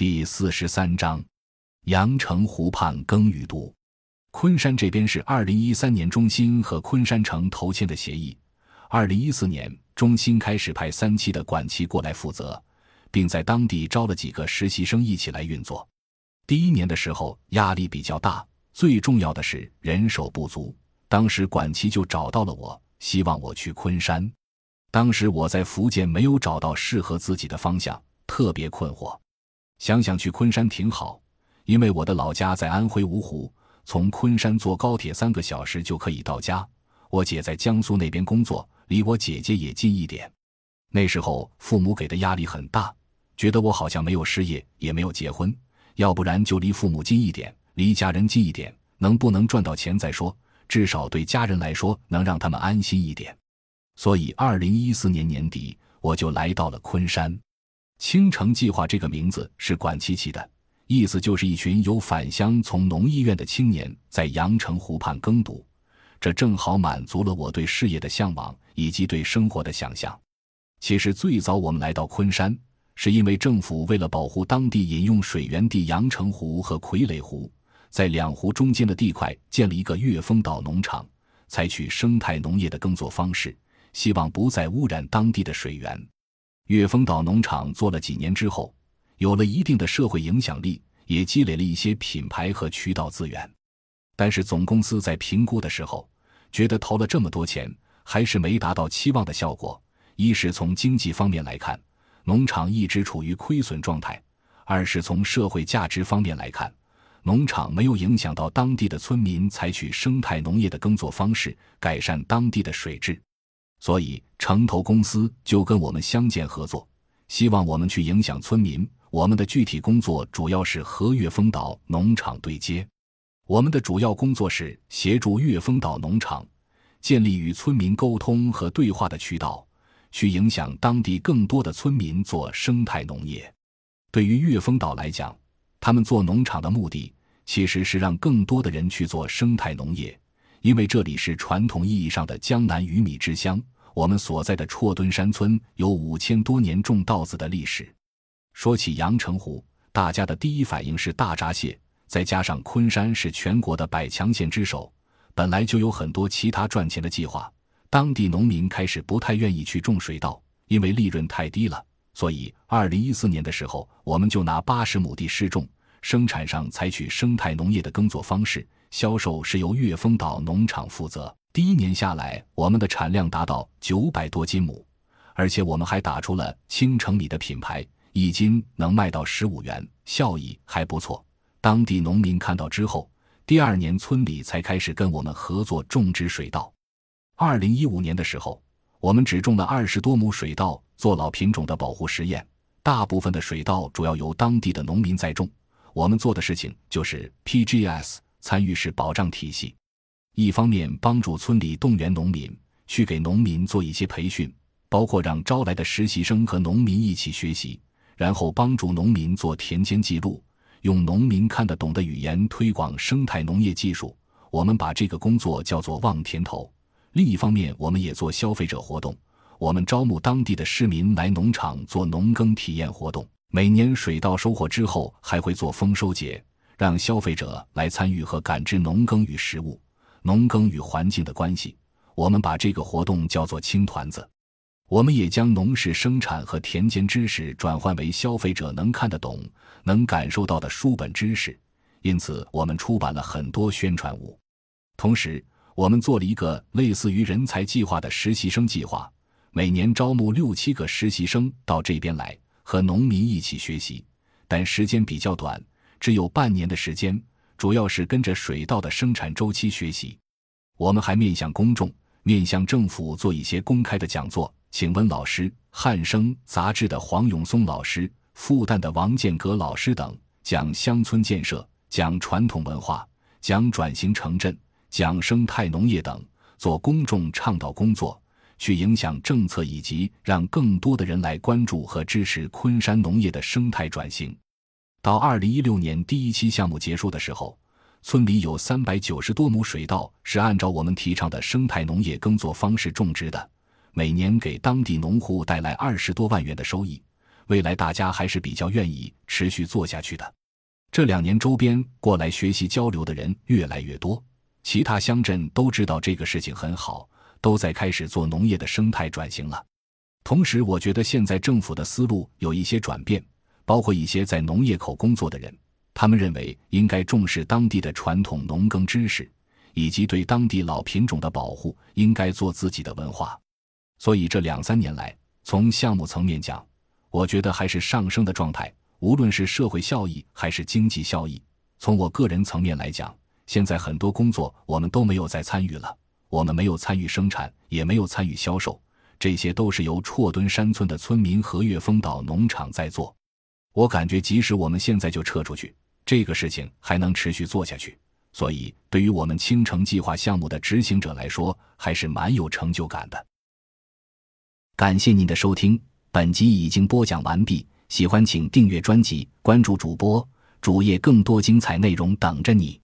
第四十三章，阳澄湖畔耕耘度。昆山这边是二零一三年中心和昆山城投签的协议。二零一四年，中心开始派三期的管期过来负责，并在当地招了几个实习生一起来运作。第一年的时候压力比较大，最重要的是人手不足。当时管期就找到了我，希望我去昆山。当时我在福建没有找到适合自己的方向。特别困惑，想想去昆山挺好，因为我的老家在安徽芜湖，从昆山坐高铁三个小时就可以到家。我姐在江苏那边工作，离我姐姐也近一点。那时候父母给的压力很大，觉得我好像没有事业，也没有结婚，要不然就离父母近一点，离家人近一点，能不能赚到钱再说，至少对家人来说能让他们安心一点。所以，二零一四年年底我就来到了昆山。青城计划这个名字是管期起的，意思就是一群有返乡从农医院的青年在阳澄湖畔耕读，这正好满足了我对事业的向往以及对生活的想象。其实最早我们来到昆山，是因为政府为了保护当地饮用水源地阳澄湖和傀儡湖，在两湖中间的地块建了一个月丰岛农场，采取生态农业的耕作方式，希望不再污染当地的水源。岳峰岛农场做了几年之后，有了一定的社会影响力，也积累了一些品牌和渠道资源。但是总公司在评估的时候，觉得投了这么多钱，还是没达到期望的效果。一是从经济方面来看，农场一直处于亏损状态；二是从社会价值方面来看，农场没有影响到当地的村民采取生态农业的耕作方式，改善当地的水质。所以，城投公司就跟我们相见合作，希望我们去影响村民。我们的具体工作主要是和岳峰岛农场对接。我们的主要工作是协助岳峰岛农场建立与村民沟通和对话的渠道，去影响当地更多的村民做生态农业。对于岳峰岛来讲，他们做农场的目的其实是让更多的人去做生态农业。因为这里是传统意义上的江南鱼米之乡，我们所在的绰墩山村有五千多年种稻子的历史。说起阳澄湖，大家的第一反应是大闸蟹，再加上昆山是全国的百强县之首，本来就有很多其他赚钱的计划。当地农民开始不太愿意去种水稻，因为利润太低了。所以，二零一四年的时候，我们就拿八十亩地试种，生产上采取生态农业的耕作方式。销售是由岳峰岛农场负责。第一年下来，我们的产量达到九百多斤亩，而且我们还打出了青城米的品牌，一斤能卖到十五元，效益还不错。当地农民看到之后，第二年村里才开始跟我们合作种植水稻。二零一五年的时候，我们只种了二十多亩水稻，做老品种的保护实验。大部分的水稻主要由当地的农民在种，我们做的事情就是 PGS。参与式保障体系，一方面帮助村里动员农民去给农民做一些培训，包括让招来的实习生和农民一起学习，然后帮助农民做田间记录，用农民看得懂的语言推广生态农业技术。我们把这个工作叫做望田头。另一方面，我们也做消费者活动，我们招募当地的市民来农场做农耕体验活动。每年水稻收获之后，还会做丰收节。让消费者来参与和感知农耕与食物、农耕与环境的关系。我们把这个活动叫做“青团子”。我们也将农事生产和田间知识转换为消费者能看得懂、能感受到的书本知识。因此，我们出版了很多宣传物。同时，我们做了一个类似于人才计划的实习生计划，每年招募六七个实习生到这边来和农民一起学习，但时间比较短。只有半年的时间，主要是跟着水稻的生产周期学习。我们还面向公众、面向政府做一些公开的讲座，请温老师、汉生杂志的黄永松老师、复旦的王建革老师等讲乡村建设、讲传统文化、讲转型城镇、讲生态农业等，做公众倡导工作，去影响政策以及让更多的人来关注和支持昆山农业的生态转型。到二零一六年第一期项目结束的时候，村里有三百九十多亩水稻是按照我们提倡的生态农业耕作方式种植的，每年给当地农户带来二十多万元的收益，未来大家还是比较愿意持续做下去的。这两年周边过来学习交流的人越来越多，其他乡镇都知道这个事情很好，都在开始做农业的生态转型了。同时，我觉得现在政府的思路有一些转变，包括一些在农业口工作的人，他们认为应该重视当地的传统农耕知识，以及对当地老品种的保护，应该做自己的文化。所以这两三年来，从项目层面讲，我觉得还是上升的状态。无论是社会效益还是经济效益，从我个人层面来讲，现在很多工作我们都没有再参与了。我们没有参与生产，也没有参与销售。这些都是由绰敦山村的村民何月峰岛农场在做。我感觉，即使我们现在就撤出去，这个事情还能持续做下去。所以，对于我们青城计划项目的执行者来说，还是蛮有成就感的。感谢您的收听，本集已经播讲完毕。喜欢请订阅专辑，关注主播主页，更多精彩内容等着你。